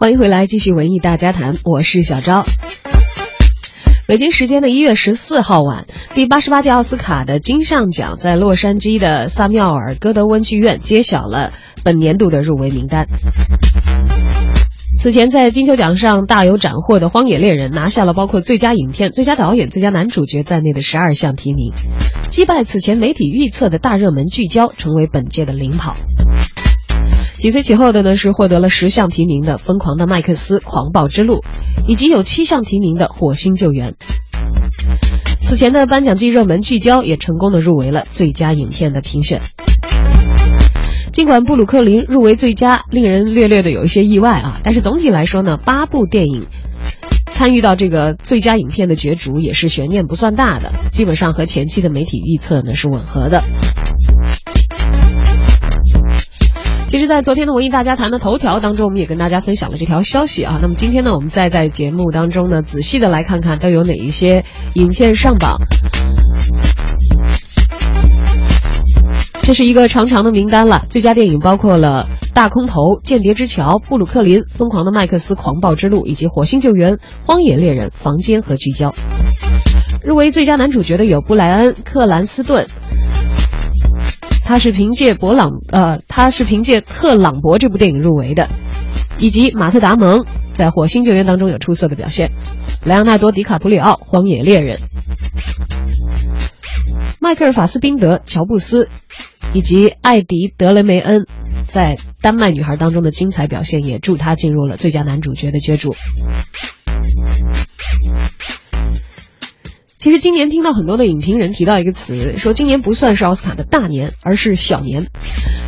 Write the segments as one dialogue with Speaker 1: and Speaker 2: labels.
Speaker 1: 欢迎回来，继续文艺大家谈，我是小昭。北京时间的一月十四号晚，第八十八届奥斯卡的金像奖在洛杉矶的萨缪尔戈德温剧院揭晓了本年度的入围名单。此前在金球奖上大有斩获的《荒野猎人》拿下了包括最佳影片、最佳导演、最佳男主角在内的十二项提名，击败此前媒体预测的大热门《聚焦》，成为本届的领跑。紧随其后的呢是获得了十项提名的《疯狂的麦克斯：狂暴之路》，以及有七项提名的《火星救援》。此前的颁奖季热门《聚焦》也成功的入围了最佳影片的评选。尽管布鲁克林入围最佳，令人略略的有一些意外啊，但是总体来说呢，八部电影参与到这个最佳影片的角逐也是悬念不算大的，基本上和前期的媒体预测呢是吻合的。在昨天的文艺大家谈的头条当中，我们也跟大家分享了这条消息啊。那么今天呢，我们再在节目当中呢，仔细的来看看都有哪一些影片上榜。这是一个长长的名单了，最佳电影包括了《大空头》《间谍之桥》《布鲁克林》《疯狂的麦克斯：狂暴之路》以及《火星救援》《荒野猎人》《房间》和《聚焦》。入围最佳男主角的有布莱恩·克兰斯顿。他是凭借《博朗》呃，他是凭借《特朗博》这部电影入围的，以及马特·达蒙在《火星救援》当中有出色的表现，莱昂纳多·迪卡普里奥《荒野猎人》，迈克尔·法斯宾德、乔布斯，以及艾迪·德雷梅恩在《丹麦女孩》当中的精彩表现，也助他进入了最佳男主角的角逐。其实今年听到很多的影评人提到一个词，说今年不算是奥斯卡的大年，而是小年。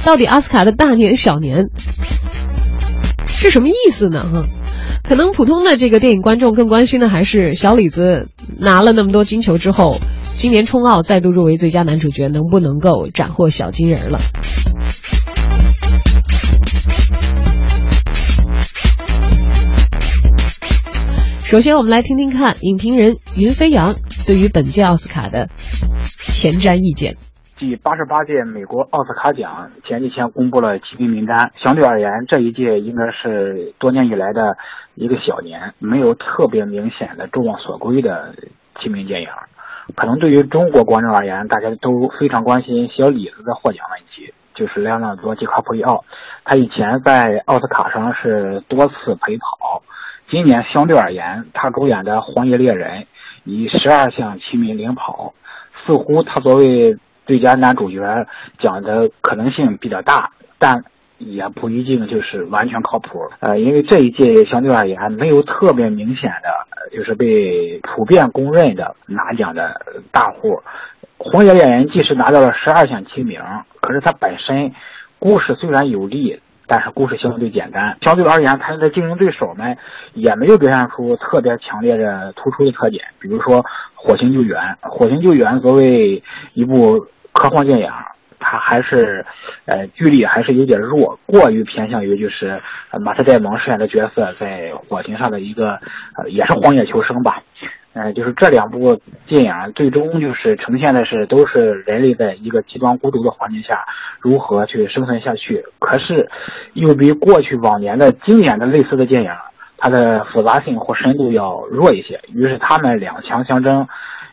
Speaker 1: 到底奥斯卡的大年、小年是什么意思呢？哈，可能普通的这个电影观众更关心的还是小李子拿了那么多金球之后，今年冲奥再度入围最佳男主角，能不能够斩获小金人了？首先，我们来听听看影评人云飞扬对于本届奥斯卡的前瞻意见。
Speaker 2: 第八十八届美国奥斯卡奖前几天公布了提名名单，相对而言，这一届应该是多年以来的一个小年，没有特别明显的众望所归的提名电影。可能对于中国观众而言，大家都非常关心小李子的获奖问题，就是莱昂纳多·迪卡普里奥，他以前在奥斯卡上是多次陪跑。今年相对而言，他主演的《荒野猎人》以十二项提名领跑，似乎他作为最佳男主角奖的可能性比较大，但也不一定就是完全靠谱。呃，因为这一届相对而言没有特别明显的，就是被普遍公认的拿奖的大户。《荒野猎人》即使拿到了十二项提名，可是它本身故事虽然有利。但是故事相对简单，相对而言，他的竞争对手们也没有表现出特别强烈的突出的特点。比如说《火星救援》，《火星救援》作为一部科幻电影，它还是呃剧力还是有点弱，过于偏向于就是马特·戴蒙饰演的角色在火星上的一个呃也是荒野求生吧。嗯，就是这两部电影最终就是呈现的是都是人类在一个极端孤独的环境下如何去生存下去。可是，又比过去往年的经典的类似的电影，它的复杂性或深度要弱一些。于是他们两强相争，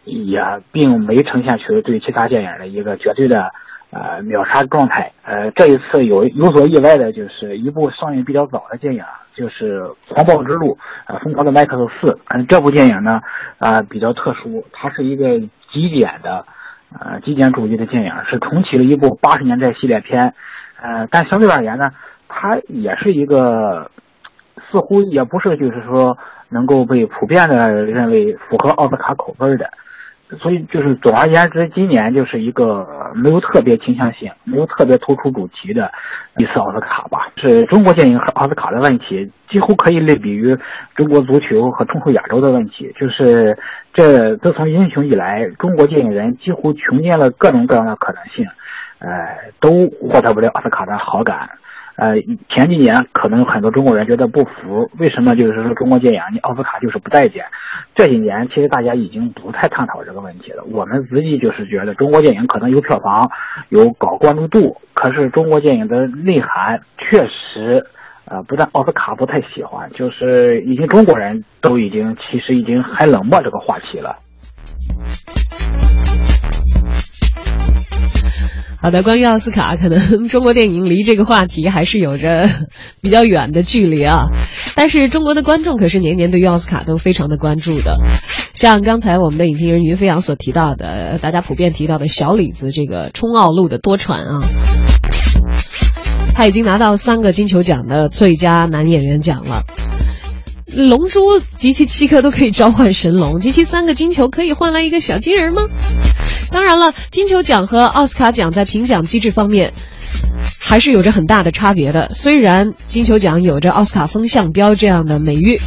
Speaker 2: 也并没呈现出对其他电影的一个绝对的。呃，秒杀状态。呃，这一次有有所意外的，就是一部上映比较早的电影，就是《狂暴之路》呃，疯狂的麦克斯四。嗯，这部电影呢，啊，比较特殊，它是一个极简的，呃，极简主义的电影，是重启了一部八十年代系列片。呃，但相对而言呢，它也是一个，似乎也不是就是说能够被普遍的认为符合奥斯卡口味的。所以就是总而言之，今年就是一个没有特别倾向性、没有特别突出主题的一次奥斯卡吧。是中国电影和奥斯卡的问题，几乎可以类比于中国足球和冲出亚洲的问题。就是这自从英雄以来，中国电影人几乎穷尽了各种各样的可能性，呃，都获得不了奥斯卡的好感。呃，前几年可能很多中国人觉得不服，为什么就是说中国电影你奥斯卡就是不待见？这几年其实大家已经不太探讨这个问题了。我们自己就是觉得中国电影可能有票房，有高关注度，可是中国电影的内涵确实，呃，不但奥斯卡不太喜欢，就是已经中国人都已经其实已经很冷漠这个话题了。
Speaker 1: 好的，关于奥斯卡，可能 中国电影离这个话题还是有着 比较远的距离啊。但是中国的观众可是年年对于奥斯卡都非常的关注的。像刚才我们的影评人云飞扬所提到的，大家普遍提到的小李子这个冲奥路的多舛啊，他已经拿到三个金球奖的最佳男演员奖了。龙珠及其七颗都可以召唤神龙，及其三个金球可以换来一个小金人吗？当然了，金球奖和奥斯卡奖在评奖机制方面还是有着很大的差别的。虽然金球奖有着奥斯卡风向标这样的美誉，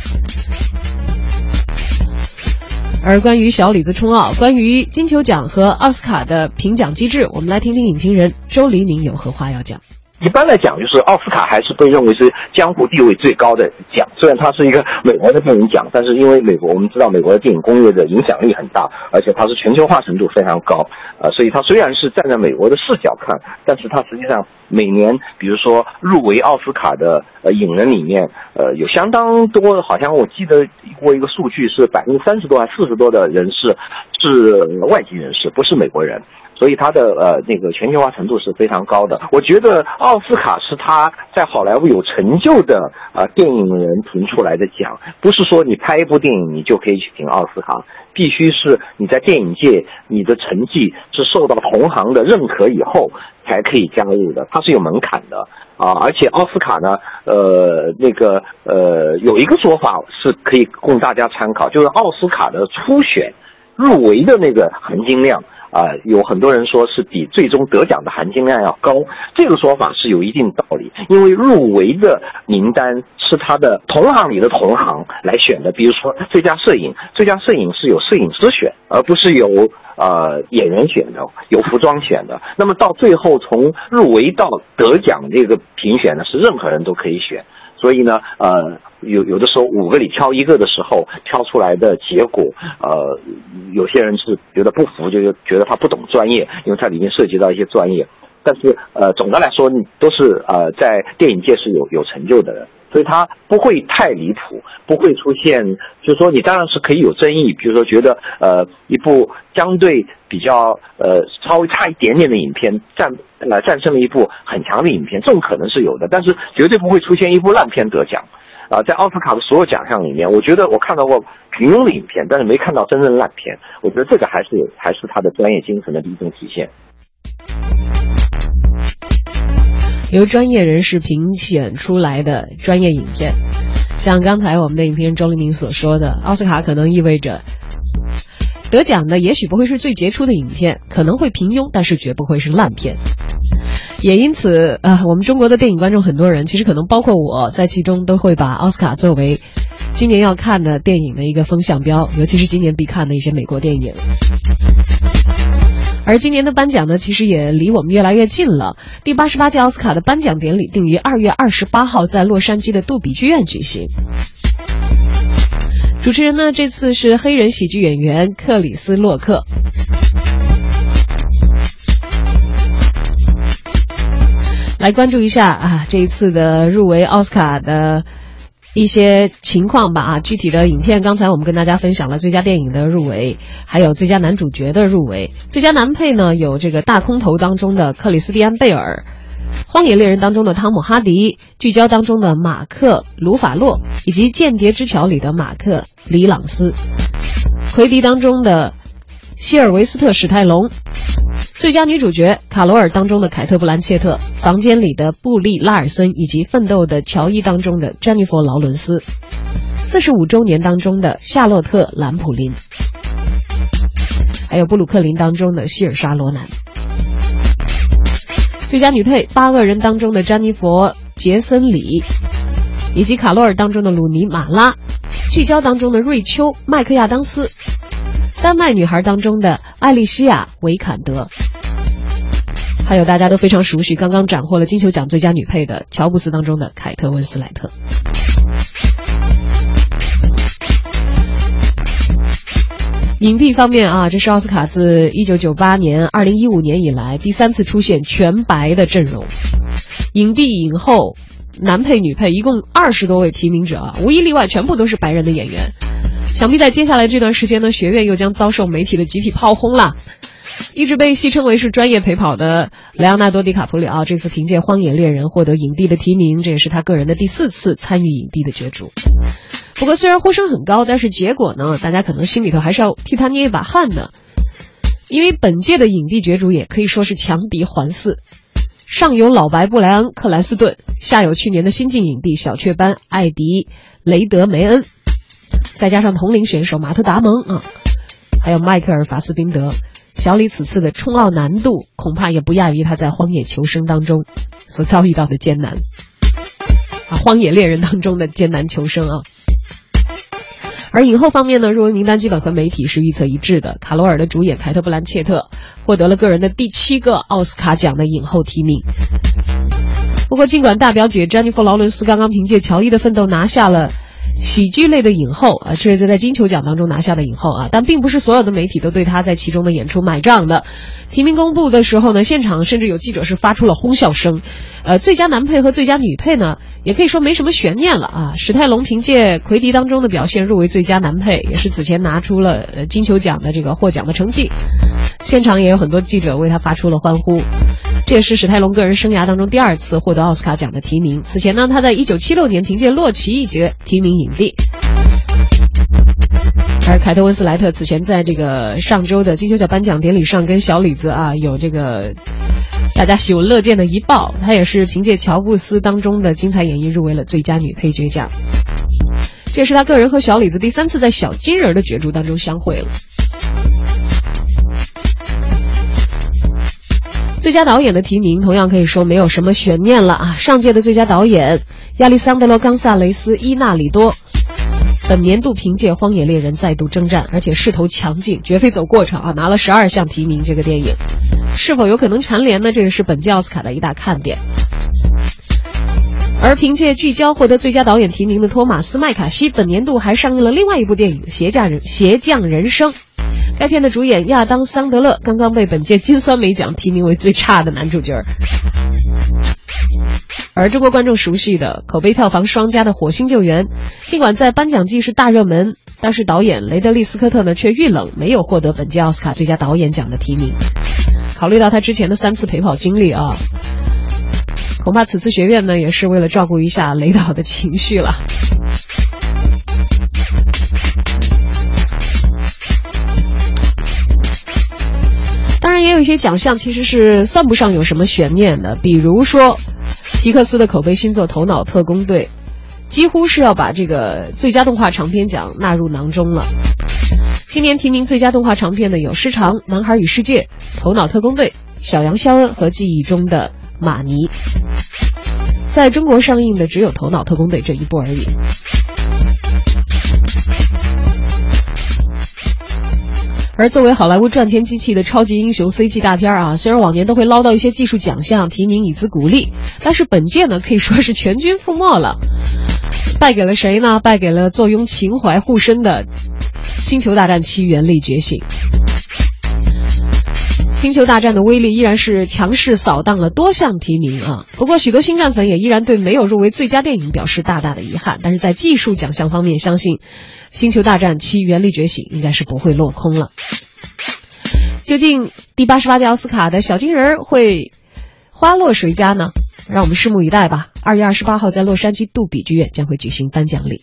Speaker 1: 而关于小李子冲奥，关于金球奖和奥斯卡的评奖机制，我们来听听影评人周黎明有何话要讲。
Speaker 3: 一般来讲，就是奥斯卡还是被认为是江湖地位最高的奖。虽然它是一个美国的电影奖，但是因为美国我们知道美国的电影工业的影响力很大，而且它是全球化程度非常高，呃，所以它虽然是站在美国的视角看，但是它实际上每年，比如说入围奥斯卡的呃影人里面，呃，有相当多，好像我记得过一个数据是百分之三十多还四十多的人士是外籍人士，不是美国人。所以它的呃那个全球化程度是非常高的。我觉得奥斯卡是他在好莱坞有成就的啊电影人评出来的奖，不是说你拍一部电影你就可以去评奥斯卡，必须是你在电影界你的成绩是受到同行的认可以后才可以加入的，它是有门槛的啊。而且奥斯卡呢，呃那个呃有一个说法是可以供大家参考，就是奥斯卡的初选入围的那个含金量。啊，有很多人说是比最终得奖的含金量要高，这个说法是有一定道理。因为入围的名单是他的同行里的同行来选的，比如说最佳摄影，最佳摄影是有摄影师选，而不是由呃演员选的，有服装选的。那么到最后从入围到得奖这个评选呢，是任何人都可以选。所以呢，呃，有有的时候五个里挑一个的时候，挑出来的结果，呃，有些人是觉得不服，就觉得他不懂专业，因为它里面涉及到一些专业。但是，呃，总的来说，都是呃在电影界是有有成就的人。所以他不会太离谱，不会出现，就是说你当然是可以有争议，比如说觉得呃一部相对比较呃稍微差一点点的影片战呃战胜了一部很强的影片，这种可能是有的，但是绝对不会出现一部烂片得奖。啊，在奥斯卡的所有奖项里面，我觉得我看到过平庸的影片，但是没看到真正烂片。我觉得这个还是，还是他的专业精神的一种体现。
Speaker 1: 由专业人士评选出来的专业影片，像刚才我们的影评人周黎明所说的，奥斯卡可能意味着得奖的也许不会是最杰出的影片，可能会平庸，但是绝不会是烂片。也因此，呃，我们中国的电影观众很多人，其实可能包括我在其中，都会把奥斯卡作为今年要看的电影的一个风向标，尤其是今年必看的一些美国电影。而今年的颁奖呢，其实也离我们越来越近了。第八十八届奥斯卡的颁奖典礼定于二月二十八号在洛杉矶的杜比剧院举行。主持人呢，这次是黑人喜剧演员克里斯洛克。来关注一下啊，这一次的入围奥斯卡的。一些情况吧啊，具体的影片刚才我们跟大家分享了最佳电影的入围，还有最佳男主角的入围，最佳男配呢有这个大空头当中的克里斯蒂安贝尔，荒野猎人当中的汤姆哈迪，聚焦当中的马克鲁法洛，以及间谍之桥里的马克里朗斯，奎迪当中的希尔维斯特史泰龙。最佳女主角卡罗尔当中的凯特布兰切特，房间里的布利拉尔森，以及奋斗的乔伊当中的詹妮弗劳伦斯，四十五周年当中的夏洛特兰普林，还有布鲁克林当中的希尔莎罗南。最佳女配八个人当中的詹妮弗杰森里，以及卡罗尔当中的鲁尼马拉，聚焦当中的瑞秋麦克亚当斯。丹麦女孩当中的艾丽西亚·维坎德，还有大家都非常熟悉，刚刚斩获了金球奖最佳女配的乔布斯当中的凯特温斯莱特。影帝方面啊，这是奥斯卡自一九九八年、二零一五年以来第三次出现全白的阵容，影帝、影后。男配、女配一共二十多位提名者啊，无一例外全部都是白人的演员。想必在接下来这段时间呢，学院又将遭受媒体的集体炮轰了。一直被戏称为是专业陪跑的莱昂纳多·迪卡普里奥，这次凭借《荒野猎人》获得影帝的提名，这也是他个人的第四次参与影帝的角逐。不过，虽然呼声很高，但是结果呢，大家可能心里头还是要替他捏一把汗的，因为本届的影帝角逐也可以说是强敌环伺，上有老白布莱恩·克兰斯顿，下有去年的新晋影帝小雀斑艾迪·雷德梅恩，再加上同龄选手马特·达蒙啊，还有迈克尔·法斯宾德。小李此次的冲奥难度恐怕也不亚于他在《荒野求生》当中所遭遇到的艰难啊，《荒野猎人》当中的艰难求生啊。而影后方面呢，入围名单基本和媒体是预测一致的。卡罗尔的主演凯特·布兰切特获得了个人的第七个奥斯卡奖的影后提名。不过，尽管大表姐詹妮弗·劳伦斯刚刚凭借《乔伊的奋斗》拿下了。喜剧类的影后啊，这是在金球奖当中拿下的影后啊，但并不是所有的媒体都对她在其中的演出买账的。提名公布的时候呢，现场甚至有记者是发出了哄笑声。呃，最佳男配和最佳女配呢，也可以说没什么悬念了啊。史泰龙凭借《魁迪》当中的表现入围最佳男配，也是此前拿出了金球奖的这个获奖的成绩。现场也有很多记者为他发出了欢呼。这也是史泰龙个人生涯当中第二次获得奥斯卡奖的提名。此前呢，他在一九七六年凭借《洛奇》一角提名影帝。而凯特温斯莱特此前在这个上周的金球奖颁奖典礼上跟小李子啊有这个大家喜闻乐见的一抱，她也是凭借乔布斯当中的精彩演绎入围了最佳女配角奖。这也是他个人和小李子第三次在小金人的角逐当中相会了。最佳导演的提名同样可以说没有什么悬念了啊！上届的最佳导演亚历桑德罗·冈萨雷斯·伊纳里多，本年度凭借《荒野猎人》再度征战，而且势头强劲，绝非走过场啊！拿了十二项提名，这个电影是否有可能蝉联呢？这个是本届奥斯卡的一大看点。而凭借《聚焦》获得最佳导演提名的托马斯·麦卡锡，本年度还上映了另外一部电影《鞋匠人鞋匠人生》。该片的主演亚当·桑德勒刚刚被本届金酸梅奖提名为最差的男主角。而中国观众熟悉的、口碑票房双佳的《火星救援》，尽管在颁奖季是大热门，但是导演雷德利·斯科特呢却遇冷，没有获得本届奥斯卡最佳导演奖的提名。考虑到他之前的三次陪跑经历啊，恐怕此次学院呢也是为了照顾一下雷导的情绪了。当然，也有一些奖项其实是算不上有什么悬念的，比如说皮克斯的口碑新作《头脑特工队》，几乎是要把这个最佳动画长片奖纳入囊中了。今年提名最佳动画长片的有《失常》《男孩与世界》《头脑特工队》《小羊肖恩》和《记忆中的马尼》。在中国上映的只有《头脑特工队》这一部而已。而作为好莱坞赚钱机器的超级英雄 CG 大片啊，虽然往年都会捞到一些技术奖项提名以资鼓励，但是本届呢可以说是全军覆没了，败给了谁呢？败给了坐拥情怀护身的《星球大战七：原力觉醒》。星球大战的威力依然是强势扫荡了多项提名啊，不过许多星战粉也依然对没有入围最佳电影表示大大的遗憾。但是在技术奖项方面，相信。《星球大战七：原力觉醒》应该是不会落空了。究竟第八十八届奥斯卡的小金人会花落谁家呢？让我们拭目以待吧。二月二十八号，在洛杉矶杜比剧院将会举行颁奖礼。